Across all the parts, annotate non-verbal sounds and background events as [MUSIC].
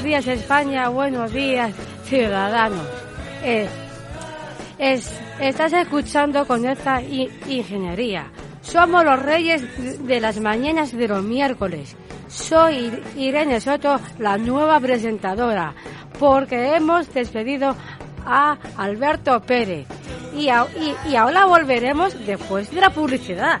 Buenos días España, buenos días ciudadanos. Eh, es, estás escuchando Conecta I- Ingeniería. Somos los reyes de las mañanas de los miércoles. Soy Irene Soto, la nueva presentadora, porque hemos despedido a Alberto Pérez. Y- y ahora volveremos después de la publicidad.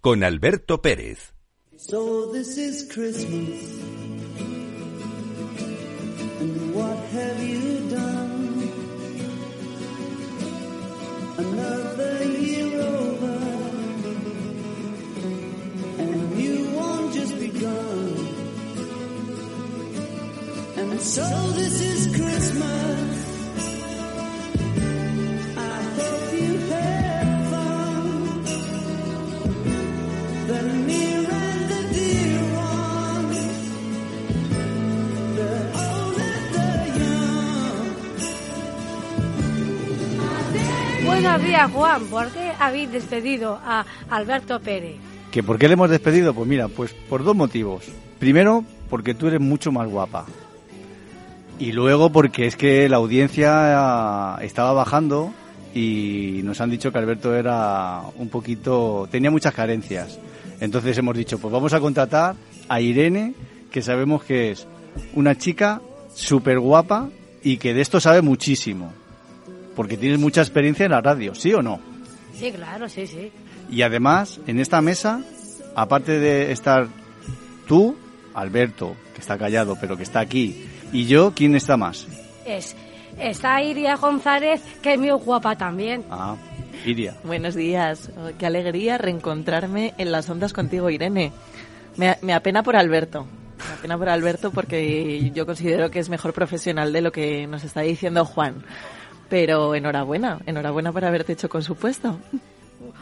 con Alberto Pérez. So this is Christmas. And what have you done? Another year over. And you won't just begun. And so this is Christmas. Buenos días Juan, ¿por qué habéis despedido a Alberto Pérez? ¿Que ¿Por qué le hemos despedido? Pues mira, pues por dos motivos. Primero, porque tú eres mucho más guapa. Y luego porque es que la audiencia estaba bajando y nos han dicho que Alberto era un poquito... tenía muchas carencias. Entonces hemos dicho, pues vamos a contratar a Irene, que sabemos que es una chica súper guapa y que de esto sabe muchísimo. Porque tienes mucha experiencia en la radio, ¿sí o no? Sí, claro, sí, sí. Y además, en esta mesa, aparte de estar tú, Alberto, que está callado, pero que está aquí, y yo, ¿quién está más? Es, está Iria González, que es muy guapa también. Ah, Iria. Buenos días. Oh, Qué alegría reencontrarme en las ondas contigo, Irene. Me, me apena por Alberto. Me apena por Alberto porque yo considero que es mejor profesional de lo que nos está diciendo Juan. Pero enhorabuena, enhorabuena por haberte hecho con su puesto.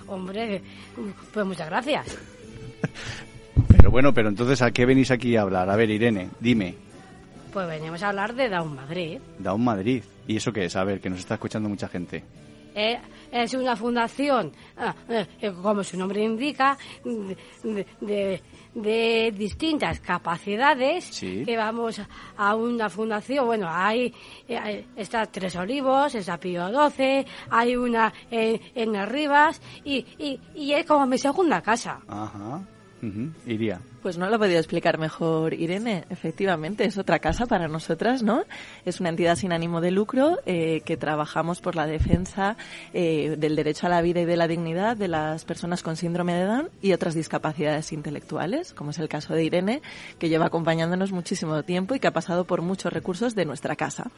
Hombre, pues muchas gracias. Pero bueno, pero entonces, ¿a qué venís aquí a hablar? A ver, Irene, dime, Pues venimos a hablar de Down Madrid. Down Madrid. ¿Y eso qué es? A ver, que nos está escuchando mucha gente. Eh, es una fundación, ah, eh, eh, como su nombre indica, de, de- de distintas capacidades Sí. que vamos a una fundación. Bueno, hay eh, está Tres Olivos, está Pío 12, hay una en, en Arribas y, y, y es como mi segunda casa. Ajá. Iria. Pues no lo ha podido explicar mejor Irene. Efectivamente, es otra casa para nosotras, ¿no? Es una entidad sin ánimo de lucro eh, que trabajamos por la defensa eh, del derecho a la vida y de la dignidad de las personas con síndrome de Down y otras discapacidades intelectuales, como es el caso de Irene, que lleva acompañándonos muchísimo tiempo y que ha pasado por muchos recursos de nuestra casa.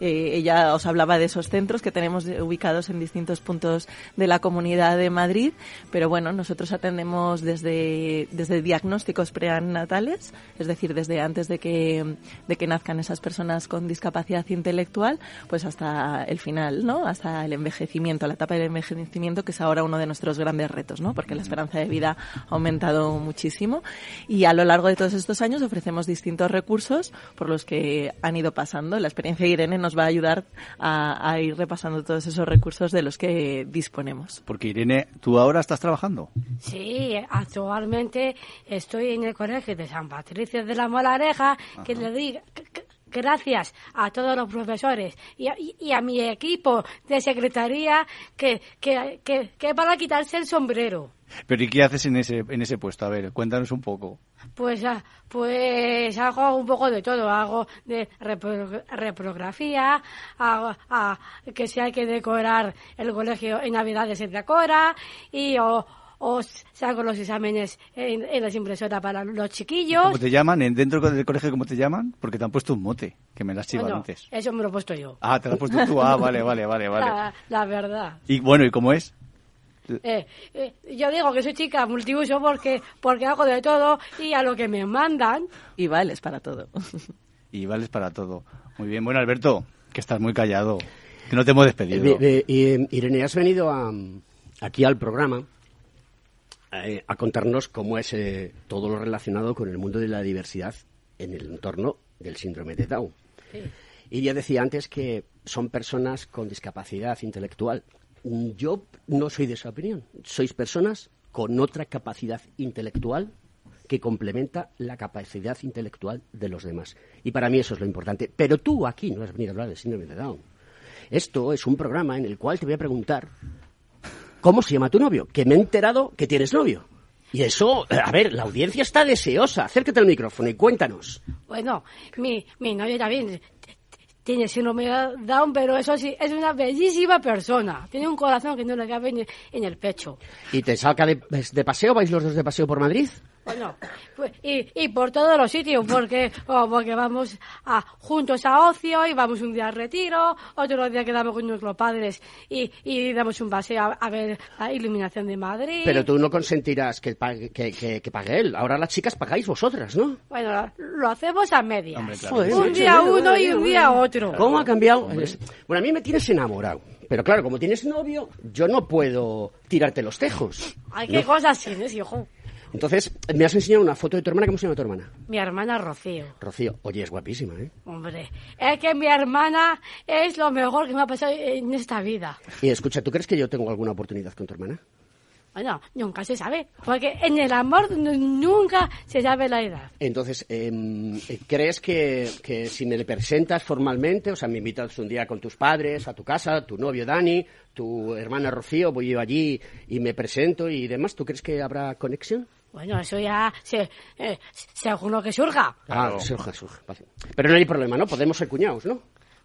Eh, ella os hablaba de esos centros que tenemos ubicados en distintos puntos de la comunidad de Madrid, pero bueno, nosotros atendemos desde, desde diagnósticos prenatales, es decir, desde antes de que, de que nazcan esas personas con discapacidad intelectual, pues hasta el final, ¿no? Hasta el envejecimiento, la etapa del envejecimiento, que es ahora uno de nuestros grandes retos, ¿no? Porque la esperanza de vida ha aumentado muchísimo y a lo largo de todos estos años ofrecemos distintos recursos por los que han ido pasando. La experiencia de Irene nos va a ayudar a, a ir repasando todos esos recursos de los que disponemos. Porque Irene, ¿tú ahora estás trabajando? Sí, actualmente estoy en el colegio de San Patricio de la Molareja, que le diga c- gracias a todos los profesores y a, y- a mi equipo de secretaría que, que, que, que para quitarse el sombrero. Pero ¿y qué haces en ese, en ese puesto? A ver, cuéntanos un poco. Pues, ah, pues hago un poco de todo. Hago de repro- reprografía, hago, ah, que si hay que decorar el colegio en Navidades se decora y o, o saco los exámenes en, en las impresoras para los chiquillos. ¿Cómo te llaman? ¿En- ¿Dentro del colegio cómo te llaman? Porque te han puesto un mote, que me las chivado Bueno, antes. eso me lo he puesto yo. Ah, te lo has puesto tú. Ah, vale, [LAUGHS] vale, vale, vale. La, la verdad. Y bueno, ¿y cómo es? Eh, eh, yo digo que soy chica multiuso porque, porque hago de todo y a lo que me mandan. Y vales para todo. [LAUGHS] Y vales para todo. Muy bien. Bueno, Alberto, que estás muy callado. Que no te hemos despedido. Eh, eh, Irene, has venido a- aquí al programa eh, a contarnos cómo es eh, todo lo relacionado con el mundo de la diversidad en el entorno del síndrome de Down. Y ya decía antes que son personas con discapacidad intelectual. Yo no soy de esa opinión. Sois personas con otra capacidad intelectual que complementa la capacidad intelectual de los demás. Y para mí eso es lo importante. Pero tú aquí no has venido a hablar del síndrome de Down. Esto es un programa en el cual te voy a preguntar cómo se llama tu novio, que me he enterado que tienes novio. Y eso, a ver, la audiencia está deseosa. Acércate al micrófono y cuéntanos. Bueno, mi, mi novio también tiene síndrome de Down, pero eso sí, es una bellísima persona. Tiene un corazón que no le cabe en, en el pecho. ¿Y te saca de, de paseo? ¿Vais los dos de paseo por Madrid? Bueno, pues, y, y por todos los sitios, porque, oh, porque vamos a, juntos a ocio y vamos un día a retiro, otro día quedamos con nuestros padres y, y damos un paseo a, a ver la iluminación de Madrid. Pero tú no consentirás que pague, que, que- que pague él. Ahora las chicas pagáis vosotras, ¿no? Bueno, lo hacemos a medias. Hombre, claro. Joder, un día uno y un día otro. ¿Cómo ha cambiado? Bueno, a mí me tienes enamorado. Pero claro, como tienes novio, yo no puedo tirarte los tejos. Ay, qué cosas tienes, hijo. Entonces, me has enseñado una foto de tu hermana. ¿Cómo se llama tu hermana? Mi hermana Rocío. Rocío. Oye, es guapísima, ¿eh? Hombre, es que mi hermana es lo mejor que me ha pasado en esta vida. Y escucha, ¿tú crees que yo tengo alguna oportunidad con tu hermana? Bueno, nunca se sabe, porque en el amor nunca se sabe la edad. Entonces, em, ¿crees que, que si me le presentas formalmente, o sea, me invitas un día con tus padres a tu casa, tu novio Dani, tu hermana Rocío, voy yo allí y me presento y demás, ¿tú crees que habrá conexión? Bueno, eso ya se, eh, según lo que surja. Ah, surge, vale. Pero no hay problema, ¿no? Podemos ser cuñados, ¿no?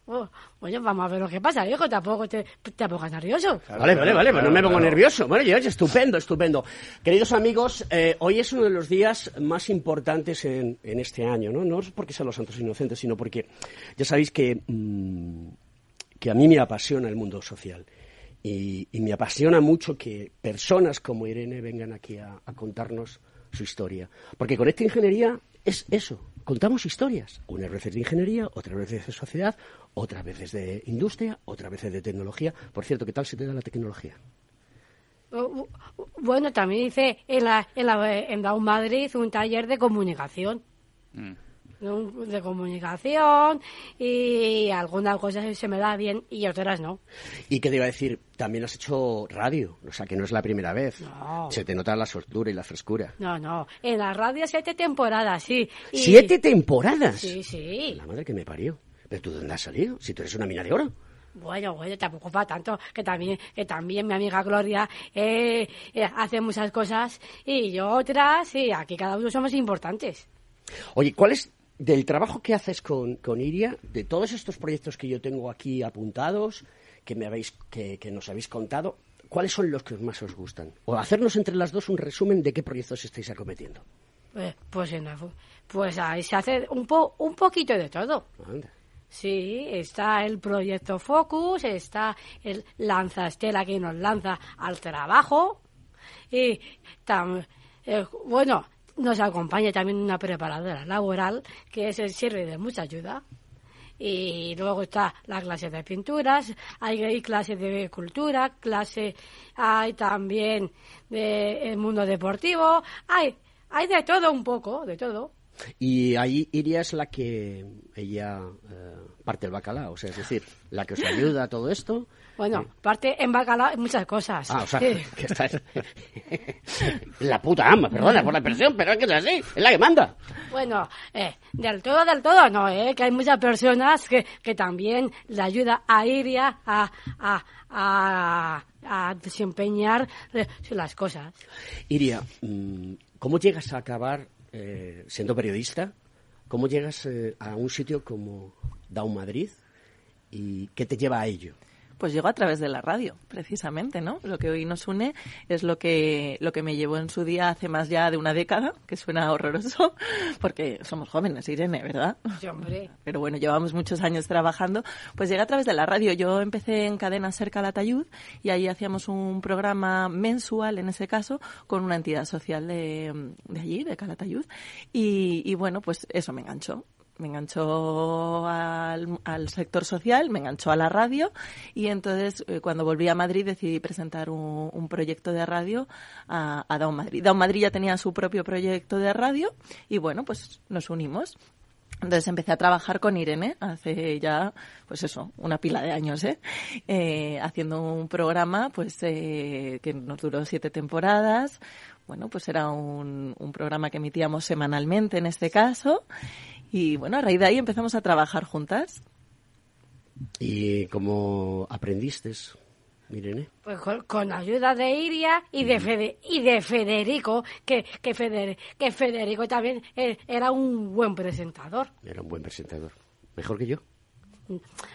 Oh, bueno, vamos a ver lo que pasa, hijo, tampoco te, te pongas nervioso. vale, vale, vale, pues no me pongo nervioso. Bueno, ya, ya, estupendo, estupendo. Queridos amigos, eh, hoy es uno de los días más importantes en, en este año, ¿no? No es porque sean los santos inocentes, sino porque ya sabéis que, mm, que a mí me apasiona el mundo social. Y, y me apasiona mucho que personas como Irene vengan aquí a, a contarnos su historia. Porque con esta ingeniería es eso, contamos historias. Unas veces de ingeniería, otras veces de sociedad, otras veces de industria, otras veces de tecnología. Por cierto, ¿qué tal se te da la tecnología? Oh, Bueno, también hice en la, en la en Down Madrid un taller de comunicación. Un- De comunicación y algunas cosas se me da bien y otras no. Y que te iba a decir, también has hecho radio, o sea que no es la primera vez. No. Se te nota la soltura y la frescura. No, no. En la radio siete temporadas, sí. Y- ¡Siete temporadas! Sí, sí. La madre que me parió. ¿Pero tú dónde has salido? Si tú eres una mina de oro. Bueno, bueno, tampoco para tanto, que también, que también mi amiga Gloria eh, eh, hace muchas cosas y yo otras, y aquí cada uno somos importantes. Oye, ¿cuál es del trabajo que haces con, con Iria, de todos estos proyectos que yo tengo aquí apuntados, que, me habéis, que, que nos habéis contado, ¿cuáles son los que más os gustan? O hacernos entre las dos un resumen de qué proyectos estáis acometiendo. Pues, pues, pues ahí se hace un, po, un poquito de todo. Anda. Sí, está el proyecto Focus, está el Lanza Estela que nos lanza al trabajo y tam- eh, bueno, nos acompaña también una preparadora laboral que es, sirve de mucha ayuda. Y luego está la clase de pinturas, hay, hay clase de cultura, clase, hay también de el mundo deportivo, hay, hay de todo un poco, de todo. Y ahí Iria es la que ella eh, parte el bacalao, o sea, es decir, la que os ayuda a todo esto. Bueno, parte en bacalao en muchas cosas. Ah, o sea, Sí. que está [LAUGHS] la puta ama, perdona por la expresión, pero es que es así, es la que manda. Bueno, eh, del todo, del todo no, eh, que hay muchas personas que, que también le ayuda a Iria a, a, a, a desempeñar eh, las cosas. Iria, mm, ¿cómo llegas a acabar eh, siendo periodista? ¿Cómo llegas eh, a un sitio como Down Madrid? ¿Y qué te lleva a ello? Pues llego a través de la radio, precisamente, ¿no? Lo que hoy nos une es lo que, lo que me llevó en su día hace más ya de una década, que suena horroroso, [LAUGHS] porque somos jóvenes, Irene, ¿verdad? Sí, hombre. Pero bueno, llevamos muchos años trabajando. Pues llegué a través de la radio. Yo empecé en Cadena Ser Calatayud y ahí hacíamos un programa mensual, en ese caso, con una entidad social de, de allí, de Calatayud. Y, y bueno, pues eso me enganchó me enganchó al, al, sector social, me enganchó a la radio y entonces eh, cuando volví a Madrid decidí presentar un, proyecto de radio a, a Madrid. Down Madrid ya tenía su propio proyecto de radio y bueno, pues nos unimos. Entonces empecé a trabajar con Irene hace ya, pues eso, una pila de años, ¿eh? eh haciendo un programa, pues, eh, que nos duró siete temporadas. Bueno, pues era un programa que emitíamos semanalmente en este caso. Y bueno, a raíz de ahí empezamos a trabajar juntas. ¿Y cómo aprendiste, Irene? Pues con, con ayuda de Iria y de, Fede, y de Federico, que, que, Feder, que Federico también era un buen presentador. Era un buen presentador. ¿Mejor que yo?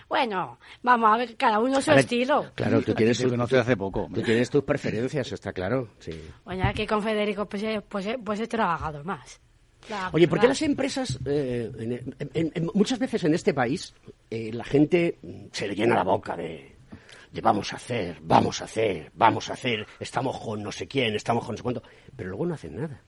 Bueno, vamos a ver, cada uno su ver, estilo. Claro, tú tienes, te conoces hace poco. Tú tienes tus preferencias, está claro. Sí. Bueno, aquí con Federico pues, pues, pues he trabajado más. Oye, ¿por qué las empresas, eh, en, en, en, muchas veces en este país, eh, la gente se le llena la boca de, de, vamos a hacer, vamos a hacer, vamos a hacer, estamos con no sé quién, estamos con no sé cuánto, pero luego no hacen nada?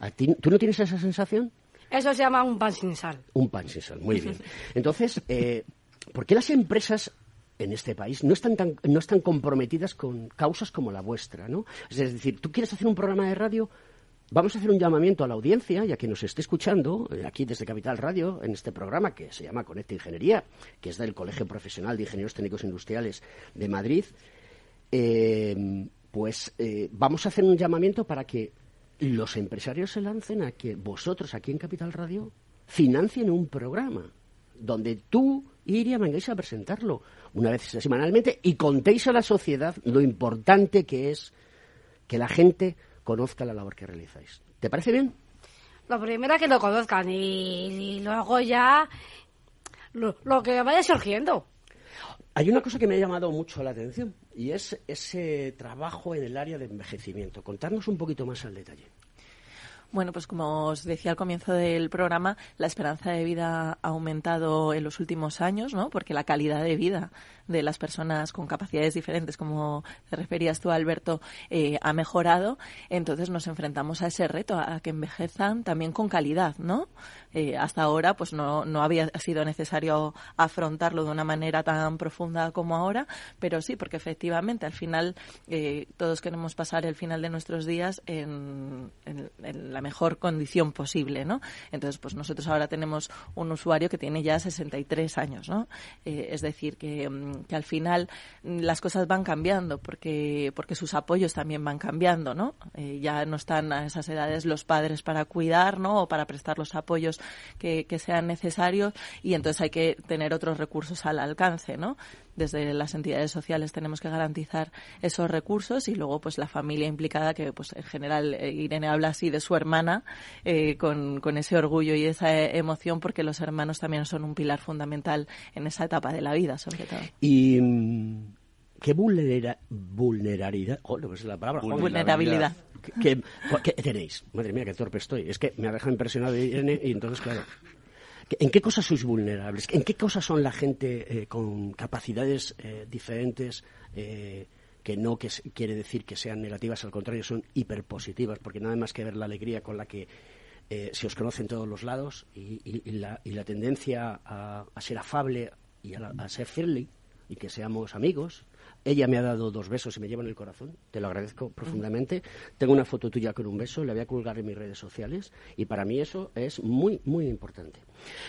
¿A ti, ¿Tú no tienes esa sensación? Eso se llama un pan sin sal. Un pan sin sal, muy bien. Entonces, eh, ¿por qué las empresas en este país no están, tan, no están comprometidas con causas como la vuestra? ¿no? Es decir, tú quieres hacer un programa de radio, vamos a hacer un llamamiento a la audiencia y a quien nos esté escuchando, eh, aquí desde Capital Radio, en este programa que se llama Conecta Ingeniería, que es del Colegio Profesional de Ingenieros Técnicos Industriales de Madrid, eh, pues eh, vamos a hacer un llamamiento para que los empresarios se lancen a que vosotros aquí en Capital Radio financien un programa donde tú, Iria, vengáis a presentarlo una vez semanalmente y contéis a la sociedad lo importante que es que la gente conozca la labor que realizáis. ¿Te parece bien? Lo primero es que lo conozcan y, y luego ya lo, lo, que vaya surgiendo. Hay una cosa que me ha llamado mucho la atención y es ese trabajo en el área de envejecimiento. Contarnos un poquito más al detalle. Bueno, pues como os decía al comienzo del programa, la esperanza de vida ha aumentado en los últimos años, ¿no? Porque la calidad de vida de las personas con capacidades diferentes, como te referías tú, Alberto, eh, ha mejorado. Entonces nos enfrentamos a ese reto, a que envejezan también con calidad, ¿no? Eh, hasta ahora, pues no, no había sido necesario afrontarlo de una manera tan profunda como ahora, pero sí, porque efectivamente al final eh, todos queremos pasar el final de nuestros días en, en, en la mejor condición posible, ¿no? Entonces, pues nosotros ahora tenemos un usuario que tiene ya 63 años, ¿no? Eh, es decir, que, que, al final las cosas van cambiando porque, porque sus apoyos también van cambiando, ¿no? Eh, ya no están a esas edades los padres para cuidar, ¿no? O para prestar los apoyos que, que sean necesarios y entonces hay que tener otros recursos al alcance, ¿no? Desde las entidades sociales tenemos que garantizar esos recursos y luego pues la familia implicada que pues en general eh, Irene habla así de su hermana eh, con, con ese orgullo y esa eh, emoción porque los hermanos también son un pilar fundamental en esa etapa de la vida sobre todo. Y mm, qué vulnera- vulnerabilidad, oh, no es la palabra. Vulnerabilidad. ¿Qué, qué- qué tenéis? Madre mía, qué torpe estoy. Es que me ha dejado impresionado Irene y entonces, claro. ¿En qué cosas sois vulnerables? ¿En qué cosas son la gente eh, con capacidades eh, diferentes? eh, que no quiere decir que sean negativas, al contrario, son hiperpositivas, porque nada más que ver la alegría con la que eh, se os conoce en todos los lados y, la, y la tendencia a, ser afable y a ser friendly y que seamos amigos. Ella me ha dado dos besos y me lleva en el corazón, te lo agradezco profundamente. Tengo una foto tuya con un beso, la voy a colgar en mis redes sociales y para mí eso es muy, muy importante.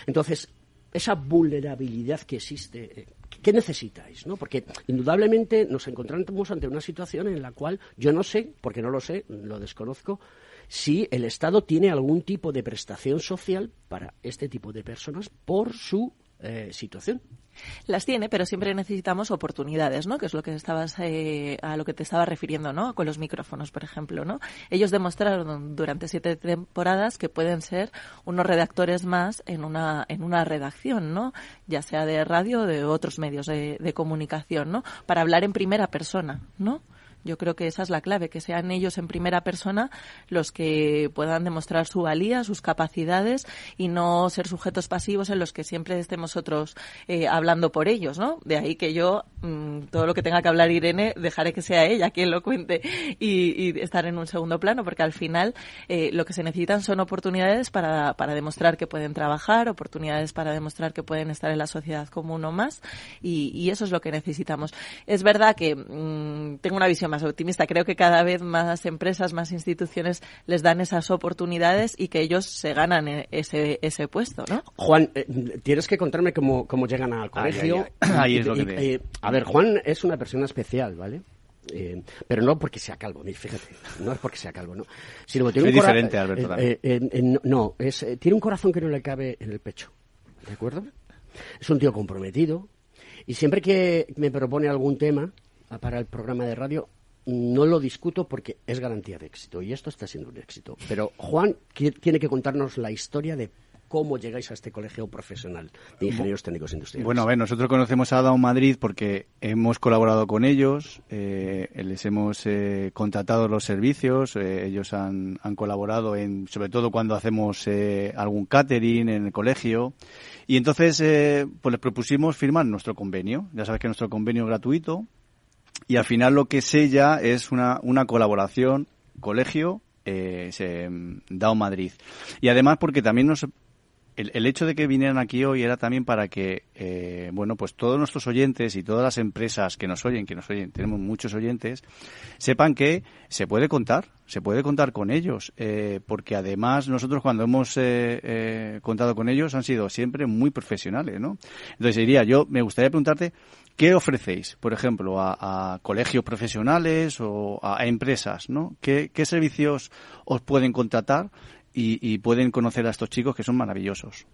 Entonces, esa vulnerabilidad que existe, eh, ¿qué necesitáis? ¿no? Porque indudablemente nos encontramos ante una situación en la cual yo no sé, porque no lo sé, lo desconozco, si el Estado tiene algún tipo de prestación social para este tipo de personas por su eh, situación. Las tiene, pero siempre necesitamos oportunidades, ¿no? Que es lo que estabas eh, a lo que te estaba refiriendo, ¿no? Con los micrófonos, por ejemplo, ¿no? Ellos demostraron durante siete temporadas que pueden ser unos redactores más en una en una redacción, ¿no? Ya sea de radio o de otros medios de, de comunicación, ¿no? Para hablar en primera persona, ¿no? Yo creo que esa es la clave, que sean ellos en primera persona los que puedan demostrar su valía, sus capacidades y no ser sujetos pasivos en los que siempre estemos otros eh, hablando por ellos, ¿no? De ahí que yo, mm, todo lo que tenga que hablar Irene, dejaré que sea ella quien lo cuente y, estar en un segundo plano, porque al final eh, lo que se necesitan son oportunidades para, para demostrar que pueden trabajar, oportunidades para demostrar que pueden estar en la sociedad como uno más y, eso es lo que necesitamos. Es verdad que mm, tengo una visión más optimista. Creo que cada vez más empresas, más instituciones les dan esas oportunidades y que ellos se ganan eh, ese, ese puesto, ¿no? Juan, eh, tienes que contarme cómo, cómo llegan al colegio. ay. [CLEARS THROAT] Ahí es lo que y- te- eh, a ver, Juan es una persona especial, ¿vale? Eh, pero no porque sea calvo, fíjate, no es porque sea calvo, no. Sino que tiene Soy un diferente, Alberto, eh, eh, eh, eh, no, es, eh, tiene un corazón que no le cabe en el pecho, ¿de acuerdo? Es un tío comprometido y siempre que me propone algún tema para el programa de radio, no lo discuto porque es garantía de éxito y esto está siendo un éxito. Pero Juan tiene que contarnos la historia de cómo llegáis a este colegio profesional de ingenieros técnicos industriales. Bueno, a ver, nosotros conocemos a Down Madrid porque hemos colaborado con ellos, eh, les hemos eh, contratado los servicios, eh, ellos han, han colaborado en, sobre todo cuando hacemos eh, algún catering en el colegio, y entonces eh, pues les propusimos firmar nuestro convenio. Ya sabes que nuestro convenio es gratuito y al final lo que sella es una, una colaboración colegio eh, se, Down Madrid. Y además porque también nos el, el hecho de que vinieran aquí hoy era también para que, eh, bueno, pues todos nuestros oyentes y todas las empresas que nos oyen, que nos oyen, tenemos muchos oyentes, sepan que se puede contar, se puede contar con ellos, eh, porque además nosotros cuando hemos eh, eh, contado con ellos han sido siempre muy profesionales, ¿no? Entonces diría, yo me gustaría preguntarte, ¿qué ofrecéis, por ejemplo, a, colegios profesionales o a, empresas, ¿no? ¿Qué, ¿Qué servicios os pueden contratar? y, y pueden conocer a estos chicos que son maravillosos.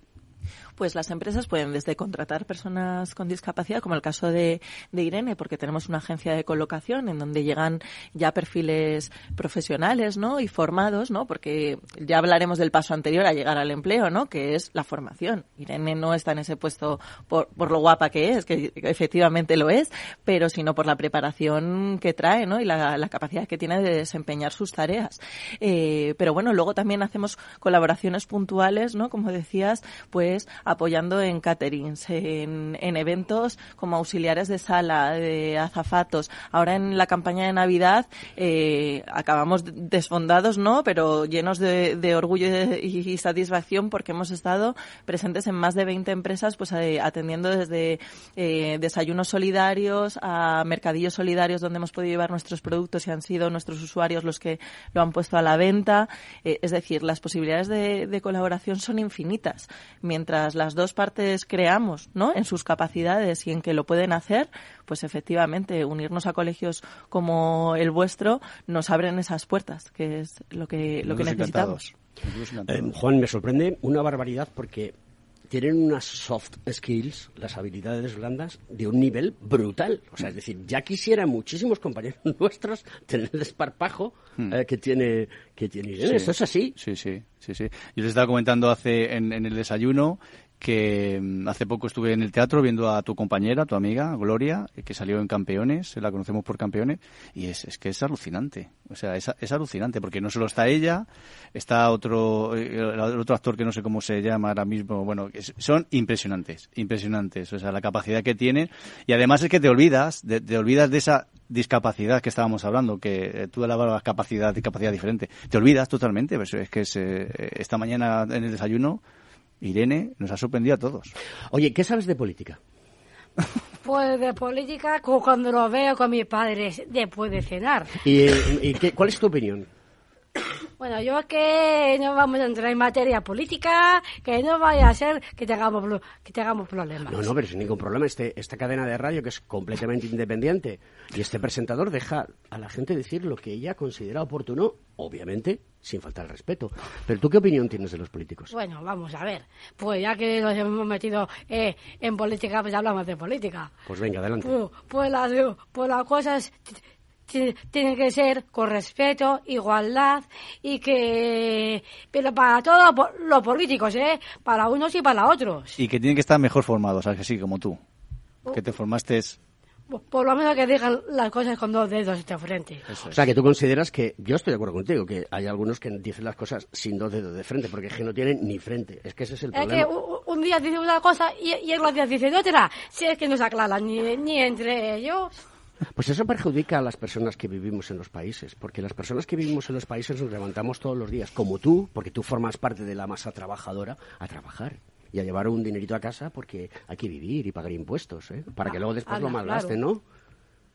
Pues las empresas pueden desde contratar personas con discapacidad, como el caso de, Irene, porque tenemos una agencia de colocación en donde llegan ya perfiles profesionales, ¿no? Y formados, ¿no? Porque ya hablaremos del paso anterior a llegar al empleo, ¿no? Que es la formación. Irene no está en ese puesto por, por lo guapa que es, que efectivamente lo es, pero sino por la preparación que trae, ¿no? Y la, la capacidad que tiene de desempeñar sus tareas. Eh, pero bueno, luego también hacemos colaboraciones puntuales, ¿no? Como decías, pues apoyando en caterings, en, en, eventos como auxiliares de sala, de azafatos. Ahora en la campaña de Navidad eh, acabamos desfondados, ¿no? Pero llenos de, de orgullo y, y, satisfacción porque hemos estado presentes en más de 20 empresas, pues eh, atendiendo desde eh, desayunos solidarios a mercadillos solidarios donde hemos podido llevar nuestros productos y han sido nuestros usuarios los que lo han puesto a la venta. Eh, es decir, las posibilidades de, de colaboración son infinitas. Mientras las dos partes creamos, ¿no? En sus capacidades y en que lo pueden hacer, pues efectivamente unirnos a colegios como el vuestro nos abren esas puertas, que es lo que lo que necesitamos. Eh, Juan, me sorprende una barbaridad porque tienen unas soft skills, las habilidades blandas, de un nivel brutal. O sea, es decir, ya quisieran muchísimos compañeros [LAUGHS] nuestros tener el esparpajo eh, que tiene que tiene Irene. Hmm. Sí. Esto es así. Sí, sí, sí, sí. Yo les estaba comentando hace en, en el desayuno que mm, hace poco estuve en el teatro viendo a tu compañera, tu amiga, Gloria, eh, que salió en Campeones, la conocemos por Campeones, y es, es que es alucinante. O sea, es, es alucinante, porque no solo está ella, está otro, eh, otro actor que no sé cómo se llama ahora mismo, bueno, son impresionantes, impresionantes. O sea, la capacidad que tienen, y además es que te olvidas, de- te olvidas de esa discapacidad que estábamos hablando, que eh, tú hablabas capacidad y capacidad diferente. Te olvidas totalmente, pues es que eh, esta mañana en el desayuno Irene nos ha sorprendido a todos. Oye, ¿qué sabes de política? Pues de política, cu- cuando lo veo con mis padres después de cenar. ¿Y, y qué- cuál es tu opinión? Bueno, yo es que no vamos a entrar en materia política, que no vaya a ser que tengamos, que tengamos problemas. No, no, pero sin ningún problema. Este, esta cadena de radio que es completamente independiente y este presentador deja a la gente decir lo que ella considera oportuno, obviamente, sin faltar el respeto. Pero tú qué opinión tienes de los políticos? Bueno, vamos a ver. Pues ya que nos hemos metido eh, en política, pues hablamos de política. Pues venga, adelante. Pues, pues las, pues las cosas t- t- tienen que ser con respeto, igualdad y que... Pero para todos los políticos, ¿eh? Para unos y para otros. Y que tienen que estar mejor formados, ¿sabes que sí? Como tú. Que te formaste... Por- Por lo menos que digan las cosas con dos dedos de frente. O sea, que tú consideras que, yo estoy de acuerdo contigo, que hay algunos que dicen las cosas sin dos dedos de frente, porque es que no tienen ni frente. Es que ese es el Es que problema. u- un día dicen una cosa y, y el otro día dicen otra. Si es que no se aclaran ni, ni entre ellos. Pues eso perjudica a las personas que vivimos en los países, porque las personas que vivimos en los países nos levantamos todos los días, como tú, porque tú formas parte de la masa trabajadora, a trabajar y a llevar un dinerito a casa porque hay que vivir y pagar impuestos, ¿eh? para que luego después lo malgasten, claro. ¿no?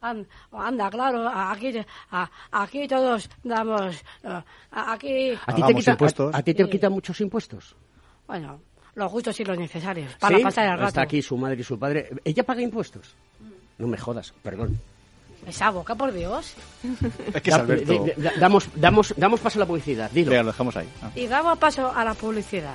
An- Anda, claro, aquí, a- aquí todos damos, eh, aquí, ¿A ti, te, Pagamos quita- impuestos. a, a ti te Sí. quitan muchos impuestos? bueno, los justos y los necesarios, para ¿Sí? pasar el rato. Está aquí su madre y su padre. ¿Ella paga impuestos? No me jodas, perdón. Esa boca, por Dios. Es que es Alberto... damos, damos, damos paso a la publicidad, dilo. Venga, lo dejamos ahí. Ah. Y damos paso a la publicidad.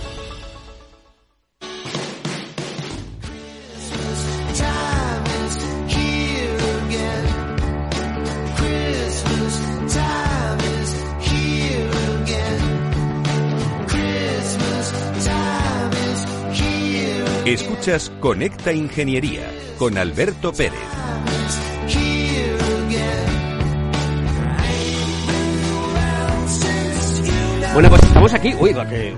Escuchas Conecta Ingeniería con Alberto Pérez. Bueno, pues estamos aquí. Uy, va, que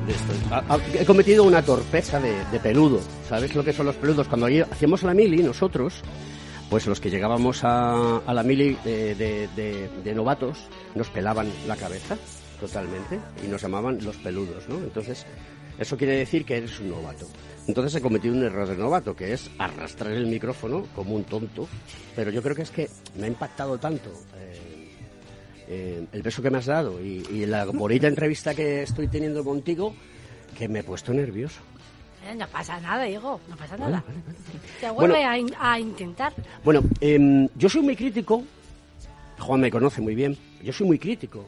ha- ha- he cometido una torpeza de, peludo. ¿Sabes lo que son los peludos? Cuando hacíamos la mili, nosotros, pues los que llegábamos a, a la mili de- de- de novatos, nos pelaban la cabeza totalmente y nos llamaban los peludos, ¿no? Entonces, eso quiere decir que eres un novato. Entonces he cometido un error de novato, que es arrastrar el micrófono como un tonto. Pero yo creo que es que me ha impactado tanto. eh, eh, el beso que me has dado y, y la bonita entrevista que estoy teniendo contigo que me he puesto nervioso. Eh, No pasa nada, hijo, no pasa nada. vale, vale. Se Bueno. vuelve a, in- a intentar. Bueno, em, yo soy muy crítico, Juan me conoce muy bien, yo soy muy crítico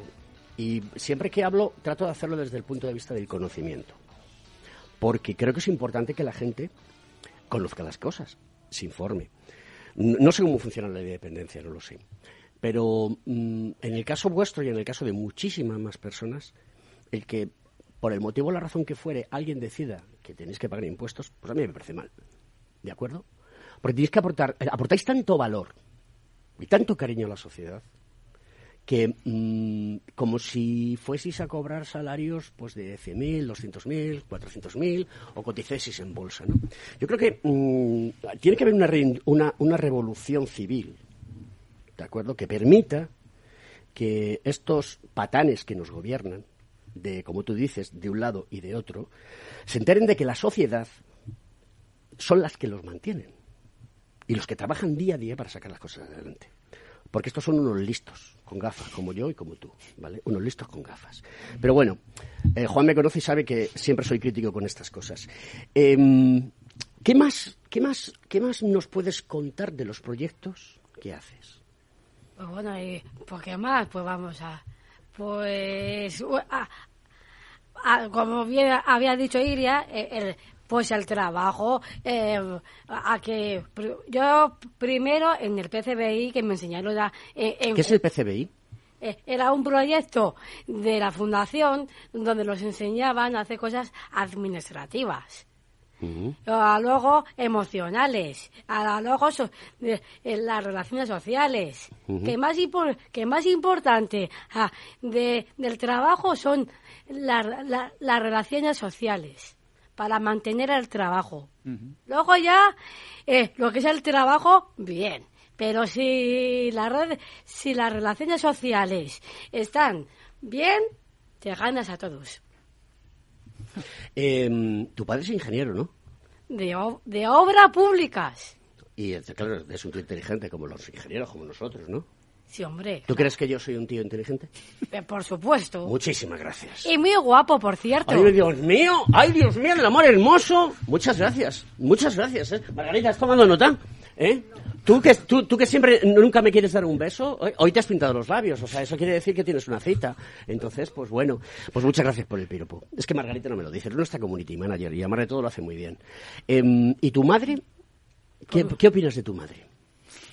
y siempre que hablo trato de hacerlo desde el punto de vista del conocimiento, porque creo que es importante que la gente conozca las cosas, se informe. No sé cómo funciona la ley de dependencia, no lo sé. Pero mm, en el caso vuestro y en el caso de muchísimas más personas, el que por el motivo o la razón que fuere alguien decida que tenéis que pagar impuestos, pues a mí me parece mal. ¿De acuerdo? Porque tenéis que aportar, eh, aportáis tanto valor y tanto cariño a la sociedad que mm, como si fueseis a cobrar salarios pues de 100.000, 200.000, 400.000 o coticesis en bolsa. ¿no? Yo creo que mm, tiene que haber una, una, una revolución civil, ¿de acuerdo? Que permita que estos patanes que nos gobiernan, de como tú dices, de un lado y de otro, se enteren de que la sociedad son las que los mantienen y los que trabajan día a día para sacar las cosas adelante. Porque estos son unos listos, con gafas, como yo y como tú, ¿vale? Unos listos con gafas. Pero bueno, eh, Juan me conoce y sabe que siempre soy crítico con estas cosas. Em, ¿qué, más, qué, más, ¿Qué más nos puedes contar de los proyectos que haces? Pues bueno, y pues qué más, pues vamos a, pues, a- como bien había dicho Iria, eh, el, pues el trabajo, eh, a a que yo primero en el PCBI que me enseñaron a, eh, en- ¿Qué es el PCBI? eh, era un proyecto de la fundación donde nos enseñaban a hacer cosas administrativas. Ah, luego emocionales, ah, luego so- eh, las relaciones sociales. Ujú. que, más impor- que más importante ah, de, del trabajo son la- la- las relaciones sociales para mantener el trabajo. Luego ya, eh, lo que es el trabajo, bien. Pero si, la red, si las relaciones sociales están bien, te ganas a todos. [LAUGHS] Em, tu padre es ingeniero, ¿no? De, de obras públicas. Y eh, claro, es un tío inteligente como los ingenieros, como nosotros, ¿no? Sí, hombre. ¿Tú crees que yo soy un tío inteligente? Eh, Por supuesto. Muchísimas gracias. Y muy guapo, por cierto. ¡Ay, Dios mío! ¡Ay, Dios mío, del amor hermoso! Muchas gracias, muchas gracias, ¿eh? Margarita, ¿has tomado nota? ¿Eh? ¿Tú que, tú, tú que siempre nunca me quieres dar un beso, hoy, hoy te has pintado los labios, o sea, eso quiere decir que tienes una cita. Entonces, pues bueno, pues muchas gracias por el piropo. Es que Margarita no me lo dice, no está community manager y además de todo lo hace muy bien. Em, ¿Y tu madre? ¿Qué, ¿Qué opinas de tu madre?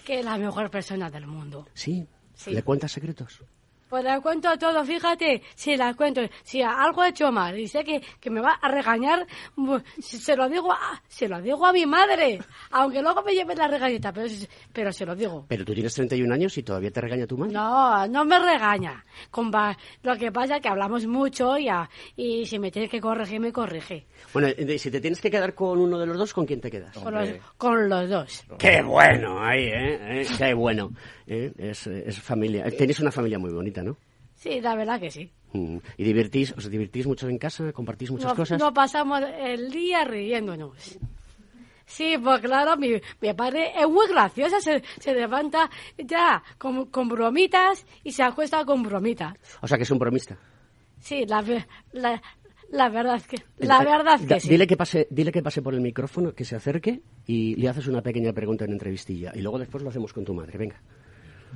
Que es la mejor persona del mundo. ¿Sí? Sí. ¿Le cuentas secretos? Pues le cuento todo, fíjate, si la cuento, si algo he hecho mal y sé que, que me va a regañar, se lo digo a, se lo digo a mi madre, aunque luego me lleve la regañita, pero, se- pero se lo digo. Pero tú tienes 31 años y todavía te regaña tu madre. No, no me regaña. Compa- Lo que pasa es que hablamos mucho y, a- y si me tiene que corregir, me corrige. Bueno, y si te tienes que quedar con uno de los dos, ¿con quién te quedas? Con los, con los dos. ¡Qué bueno! Ahí, ¿eh? ¿Eh? ¡Qué bueno! ¿Eh? Es, es familia. Tenéis una familia muy bonita, ¿no? Sí, la verdad que sí. Mm. ¿Y divertís, os divertís mucho en casa? ¿Compartís muchas No, cosas? no pasamos el día riéndonos. Sí, pues claro, mi, mi padre es muy gracioso, se, se levanta ya con, con bromitas y se acuesta con bromitas. O sea, que es un bromista. Sí, la, la, la verdad es que, la verdad Da- que sí. Dile que, pase, dile que pase por el micrófono, que se acerque y le haces una pequeña pregunta en entrevistilla. Y luego después lo hacemos con tu madre. Venga.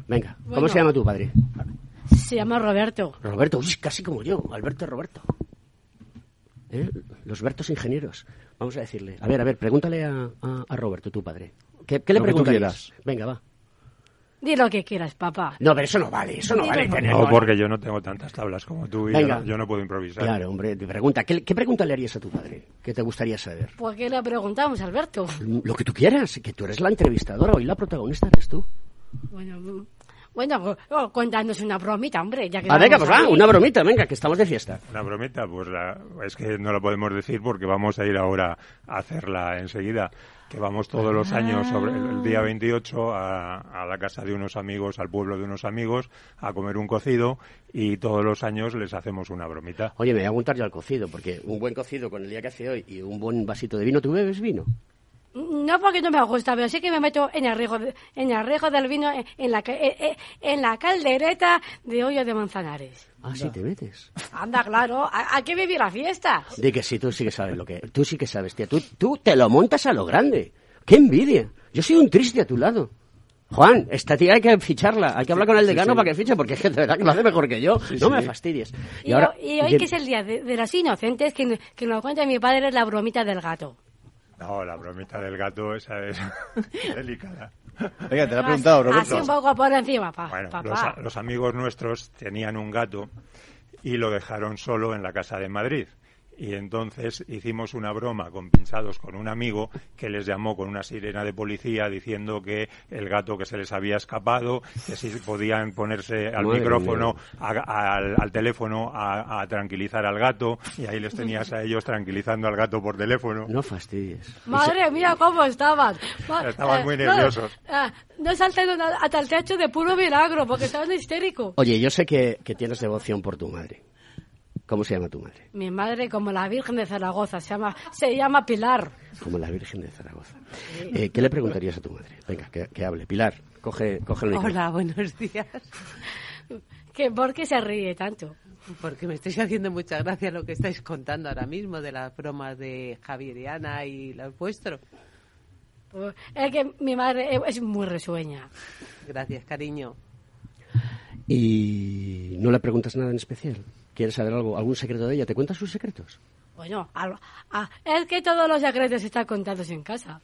Venga. ¿Cómo Bueno. se llama tu padre? Se llama Roberto. Roberto. Uy, casi como yo. Alberto Roberto. ¿Eh? Los Bertos ingenieros. Vamos a decirle. A ver, a ver, pregúntale a, a- a Roberto, tu padre. ¿Qué, qué le preguntarías? Venga, va. Di lo que quieras, papá. No, pero eso no vale, eso no Dilo, vale. tener- No, porque yo no tengo tantas tablas como tú y yo Venga. no, yo no puedo improvisar. Claro, hombre, te pregunta. ¿Qué, qué pregunta le harías a tu padre? ¿Qué te gustaría saber? ¿Por qué le preguntamos, Alberto? Lo que tú quieras, que tú eres la entrevistadora, hoy la protagonista eres tú. Bueno, bueno, oh, cuéntanos una bromita, hombre, ya que Ah, venga, pues va, una bromita, venga, que estamos de fiesta. Una bromita, pues la- es que no la podemos decir porque vamos a ir ahora a hacerla enseguida. Que vamos todos los años, sobre el, el día 28, a, a la casa de unos amigos, al pueblo de unos amigos, a comer un cocido y todos los años les hacemos una bromita. Oye, me voy a apuntar yo al cocido, porque un buen cocido con el día que hace hoy y un buen vasito de vino, ¿tú bebes vino? No porque no me gusta, pero sí que me meto en el riego, de- en el riego del vino en, en la, eh, eh, en la caldereta de hoyo de Manzanares. Ah, sí, te metes. Anda, claro, ¿a, a qué vivir la fiesta? Di que sí, tú sí que sabes lo que... Tú sí que sabes, tía. Tú, tú te lo montas a lo grande. ¡Qué envidia! Yo soy un triste a tu lado. Juan, esta tía hay que ficharla. Hay que hablar con el decano sí. para que fiche, porque es que de verdad que lo hace mejor que yo. no sí. me fastidies. Y, ho- y hoy que es el día de, de los inocentes, que, que nos cuenta mi padre la bromita del gato. No, la bromita del gato, esa es [LAUGHS] delicada. Venga, te la he preguntado, Así Roberto. un poco por encima, pa- Bueno, papá. los, los amigos nuestros tenían un gato y lo dejaron solo en la casa de Madrid. Y entonces hicimos una broma con pinchados con un amigo que les llamó con una sirena de policía diciendo que el gato que se les había escapado, que si podían ponerse al Madre micrófono, a- al, al teléfono a, a tranquilizar al gato y ahí les tenías a ellos tranquilizando al gato por teléfono. No fastidies. Madre mía, cómo estaban. Estaban muy no, nerviosos. No, saltaron a- hasta el techo de puro milagro, porque estaban histéricos. Oye, yo sé que, que tienes devoción por tu madre. ¿Cómo se llama tu madre? Mi madre, como la Virgen de Zaragoza, se llama, se llama Pilar. Como la Virgen de Zaragoza. Eh, ¿Qué le preguntarías a tu madre? Venga, que, que hable. Pilar, coge, coge el micrófono. Hola, buenos días. Que, ¿Por qué se ríe tanto? Porque me estáis haciendo mucha gracia lo que estáis contando ahora mismo de las bromas de Javier y Ana y los vuestros. Pues, Es que mi madre es- es muy risueña. Gracias, cariño. Y no le preguntas nada en especial. ¿Quieres saber algo, algún secreto de ella? ¿Te cuenta sus secretos? Bueno, al- ah, es que todos los secretos están contados en casa.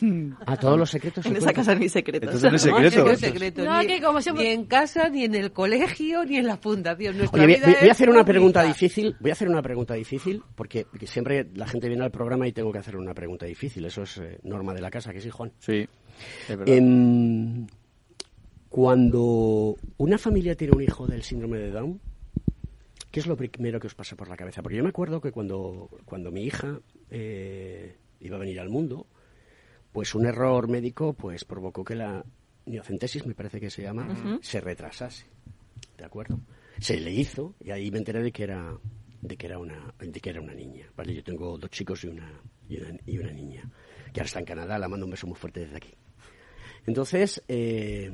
[LAUGHS] A todos los secretos. [LAUGHS] En se esa cuentan? casa no hay secretos. Entonces no hay [LAUGHS] No, secreto. no secreto, No, ni, que como siempre- ni en casa, ni en el colegio, ni en la fundación. Nuestra Oye, voy, vida voy- voy a hacer una pregunta difícil. Voy a hacer una pregunta difícil porque, porque siempre la gente viene al programa y tengo que hacer una pregunta difícil. Eso es eh, norma de la casa, que sí, Juan. Sí, es verdad. Em, cuando una familia tiene un hijo del síndrome de Down, ¿qué es lo primero que os pasa por la cabeza? Porque yo me acuerdo que cuando, cuando mi hija eh, iba a venir al mundo, pues un error médico pues provocó que la miocentesis, me parece que se llama, se retrasase. ¿De acuerdo? Se le hizo y ahí me enteré de que era de que era una de que era una niña. Vale, yo tengo dos chicos y una y una, y una niña que ahora está en Canadá. La mando un beso muy fuerte desde aquí. Entonces, eh,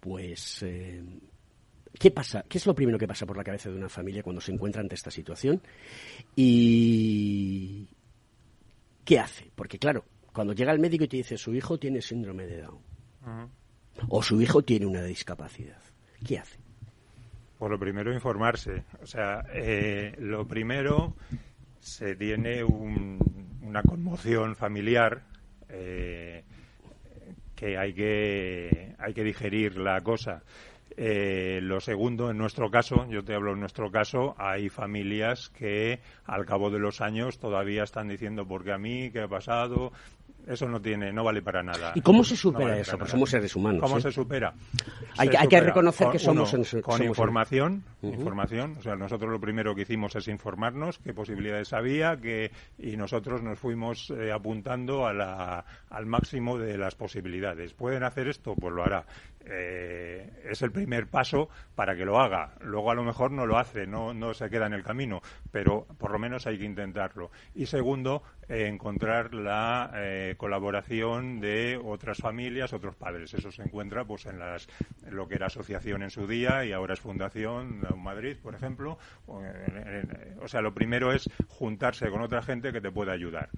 pues, eh, ¿qué pasa? ¿Qué es lo primero que pasa por la cabeza de una familia cuando se encuentra ante esta situación? Y ¿qué hace? Porque claro, cuando llega el médico y te dice su hijo tiene síndrome de Down o su hijo tiene una discapacidad, ¿qué hace? Por lo primero, informarse. O sea, eh, lo primero, se tiene un- una conmoción familiar eh, que hay que hay que digerir la cosa. Eh, lo segundo, en nuestro caso, yo te hablo en nuestro caso, hay familias que al cabo de los años todavía están diciendo, porque a mí, ¿qué ha pasado? Eso no tiene, no vale para nada. ¿Y cómo se No supera vale eso? para Pues nada. somos seres humanos. ¿Cómo ¿eh? se supera? Hay Se que- reconocer con- que somos uno, en- con somos información, información. O sea, nosotros lo primero que hicimos es informarnos qué posibilidades había, que y nosotros nos fuimos eh, apuntando a la, al máximo de las posibilidades. ¿Pueden hacer esto? Pues lo hará. Eh, es el primer paso para que lo haga. Luego a lo mejor no lo hace, no, no se queda en el camino, pero por lo menos hay que intentarlo. Y segundo, eh, encontrar la eh, colaboración de otras familias, otros padres. Eso se encuentra pues en, las, lo que era asociación en su día y ahora es fundación Madrid, por ejemplo. O sea, lo primero es juntarse con otra gente que te pueda ayudar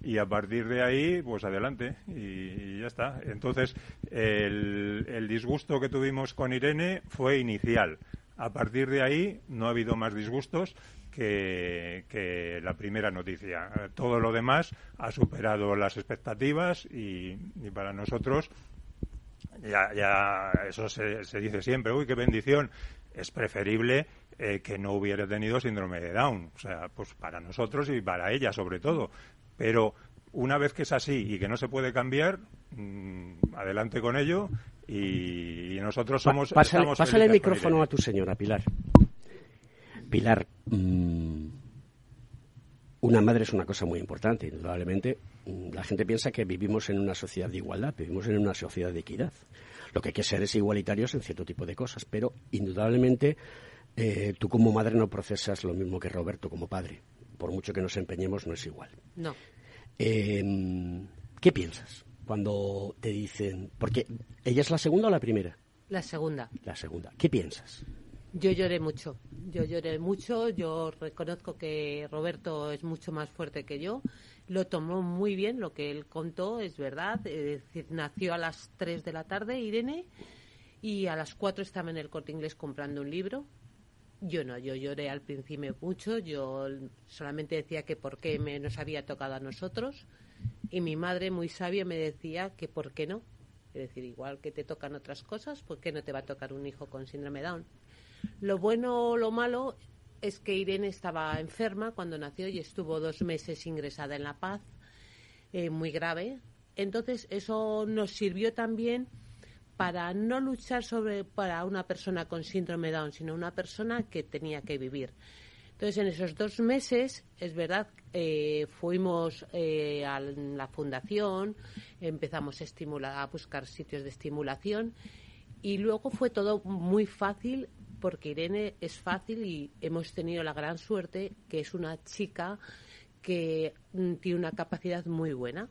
y a partir de ahí, pues adelante y, ya está. Entonces, el, el disgusto que tuvimos con Irene fue inicial. A partir de ahí no ha habido más disgustos que, que la primera noticia. Todo lo demás ha superado las expectativas y, y para nosotros ya, ya eso se, se dice siempre, uy, qué bendición. Es preferible eh, que no hubiera tenido síndrome de Down, o sea, pues para nosotros y para ella sobre todo. Pero una vez que es así y que no se puede cambiar, mm, adelante con ello y, y nosotros somos. Pásale, el micrófono a tu señora, Pilar. Pilar, mm, una madre es una cosa muy importante, indudablemente. Mm, La gente piensa que vivimos en una sociedad de igualdad, vivimos en una sociedad de equidad. Lo que hay que ser es igualitarios en cierto tipo de cosas, pero indudablemente eh, tú como madre no procesas lo mismo que Roberto como padre. Por mucho que nos empeñemos, no es igual. No. Eh, ¿Qué piensas cuando te dicen.? Porque ella es la segunda o la primera? La segunda. La segunda. ¿Qué piensas? Yo lloré mucho, yo lloré mucho, yo reconozco que Roberto es mucho más fuerte que yo, lo tomó muy bien, lo que él contó es verdad, es decir, nació a las 3 de la tarde Irene y a las 4 estaba en el corte inglés comprando un libro. Yo no, yo lloré al principio mucho, yo solamente decía que por qué me, nos había tocado a nosotros y mi madre muy sabia me decía que por qué no. Es decir, igual que te tocan otras cosas, ¿por qué no te va a tocar un hijo con síndrome Down? Lo bueno o lo malo es que Irene estaba enferma cuando nació y estuvo dos meses ingresada en La Paz, eh, muy grave. Entonces, eso nos sirvió también para no luchar sobre para una persona con síndrome Down, sino una persona que tenía que vivir. Entonces, en esos dos meses, es verdad, eh, fuimos eh, a la fundación, empezamos a, estimular, a buscar sitios de estimulación y luego fue todo muy fácil porque Irene es fácil y hemos tenido la gran suerte que es una chica que mm, tiene una capacidad muy buena.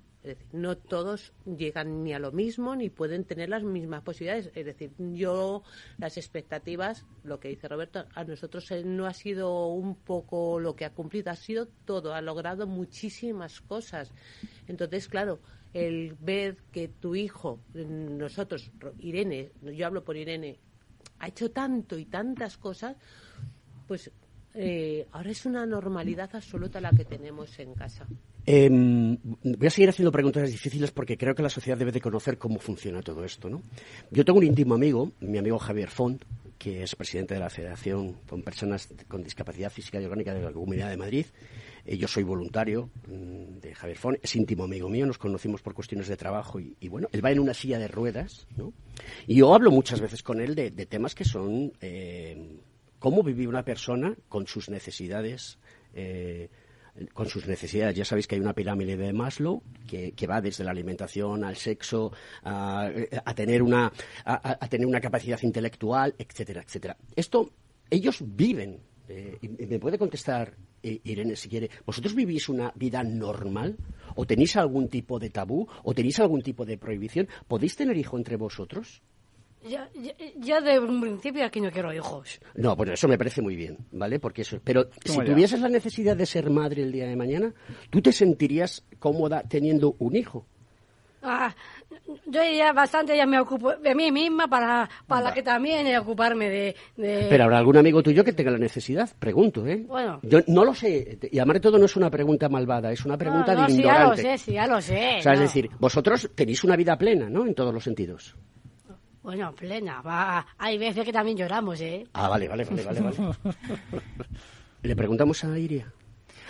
No todos llegan ni a lo mismo ni pueden tener las mismas posibilidades. Es decir, yo las expectativas, lo que dice Roberto, a nosotros eh, no ha sido un poco lo que ha cumplido, ha sido todo, ha logrado muchísimas cosas. Entonces, claro, el ver que tu hijo, nosotros, Ro- Irene, yo hablo por Irene, ha hecho tanto y tantas cosas, pues eh, ahora es una normalidad absoluta la que tenemos en casa. Eh, voy a seguir haciendo preguntas difíciles porque creo que la sociedad debe de conocer cómo funciona todo esto. ¿no? Yo tengo un íntimo amigo, mi amigo Javier Font, que es presidente de la Federación con Personas con Discapacidad Física y Orgánica de la Comunidad de Madrid. Eh, yo soy voluntario mm, de Javier Font, es íntimo amigo mío, nos conocimos por cuestiones de trabajo y, bueno, él va en una silla de ruedas, ¿no? Y yo hablo muchas veces con él de, de temas que son eh, cómo vivir una persona con sus necesidades. Eh, con sus necesidades. Ya sabéis que hay una pirámide de Maslow que, que va desde la alimentación al sexo, a, tener una, a, a, tener una capacidad intelectual, etcétera, etcétera. Esto ellos viven. Eh, y me puede contestar eh, Irene si quiere. ¿Vosotros vivís una vida normal? ¿O tenéis algún tipo de tabú? ¿O tenéis algún tipo de prohibición? ¿Podéis tener hijo entre vosotros? Yo, yo, yo, de un principio aquí no quiero hijos. No, bueno, eso me parece muy bien, ¿vale? Porque eso, pero si ya. tuvieses la necesidad de ser madre el día de mañana, ¿tú te sentirías cómoda teniendo un hijo? Ah, yo ya bastante ya me ocupo de mí misma para, para que también ocuparme de, de... Pero habrá algún amigo tuyo que tenga la necesidad, pregunto, ¿eh? Bueno. Yo no lo sé, y además de todo no es una pregunta malvada, es una pregunta no, no, de sí, ignorante. ya lo sé, sí, ya lo sé. O sea, no. es decir, vosotros tenéis una vida plena, ¿no? En todos los sentidos. Bueno, plena, va. Hay veces que también lloramos, ¿eh? Ah, vale, vale, vale, vale. vale. [LAUGHS] Le preguntamos a Iria.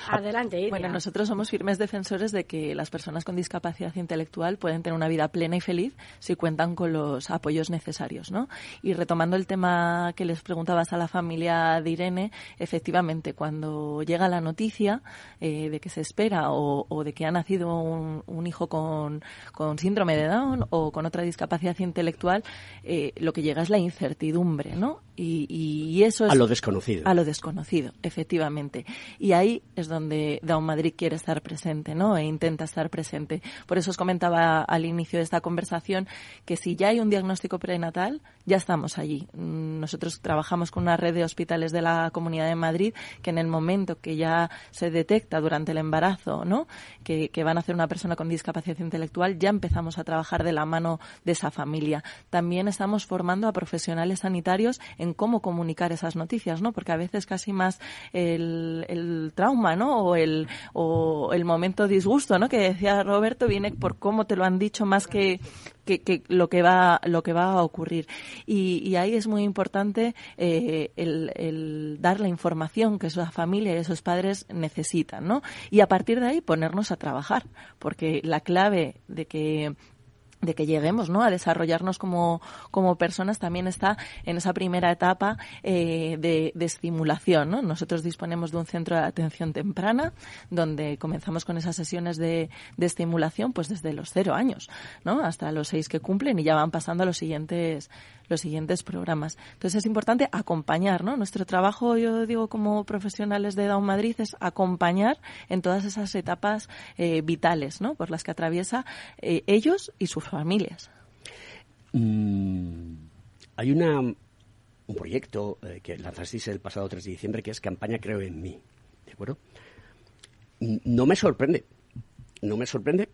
Adelante, Iria. Bueno, nosotros somos firmes defensores de que las personas con discapacidad intelectual pueden tener una vida plena y feliz si cuentan con los apoyos necesarios, ¿no? Y retomando el tema que les preguntabas a la familia de Irene, efectivamente, cuando llega la noticia eh, de que se espera o, o de que ha nacido un, un hijo con, con síndrome de Down o con otra discapacidad intelectual, eh, lo que llega es la incertidumbre, ¿no? Y, y eso es A lo desconocido. a lo desconocido, efectivamente. Y ahí es donde Down Madrid quiere estar presente, ¿no? E intenta estar presente. Por eso os comentaba al inicio de esta conversación que si ya hay un diagnóstico prenatal, ya estamos allí. Mm, Nosotros trabajamos con una red de hospitales de la Comunidad de Madrid que en el momento que ya se detecta durante el embarazo, ¿no? Que, que van a hacer una persona con discapacidad intelectual, ya empezamos a trabajar de la mano de esa familia. También estamos formando a profesionales sanitarios en cómo comunicar esas noticias, ¿no? Porque a veces casi más el, el trauma, ¿no? O el, o el momento disgusto, ¿no? Que decía Roberto viene por cómo te lo han dicho más que, que, lo que va lo que va a ocurrir y, y ahí es muy importante eh, el, el dar la información que esa familia y esos padres necesitan, ¿no? Y a partir de ahí ponernos a trabajar, porque la clave de que de que lleguemos ¿no? a desarrollarnos como, como personas también está en esa primera etapa eh, de, de estimulación. ¿no? Nosotros disponemos de un centro de atención temprana donde comenzamos con esas sesiones de, de estimulación pues desde los cero años ¿no? hasta los seis que cumplen y ya van pasando a los siguientes los siguientes programas. Entonces es importante acompañar, ¿no? Nuestro trabajo, yo digo, como profesionales de Down Madrid, es acompañar en todas esas etapas eh, vitales, ¿no? Por las que atraviesa eh, ellos y sus familias. Mm, hay una, un proyecto eh, que lanzasteis el pasado 3 de diciembre que es Campaña Creo en mí. ¿De acuerdo? No me sorprende. No me sorprende,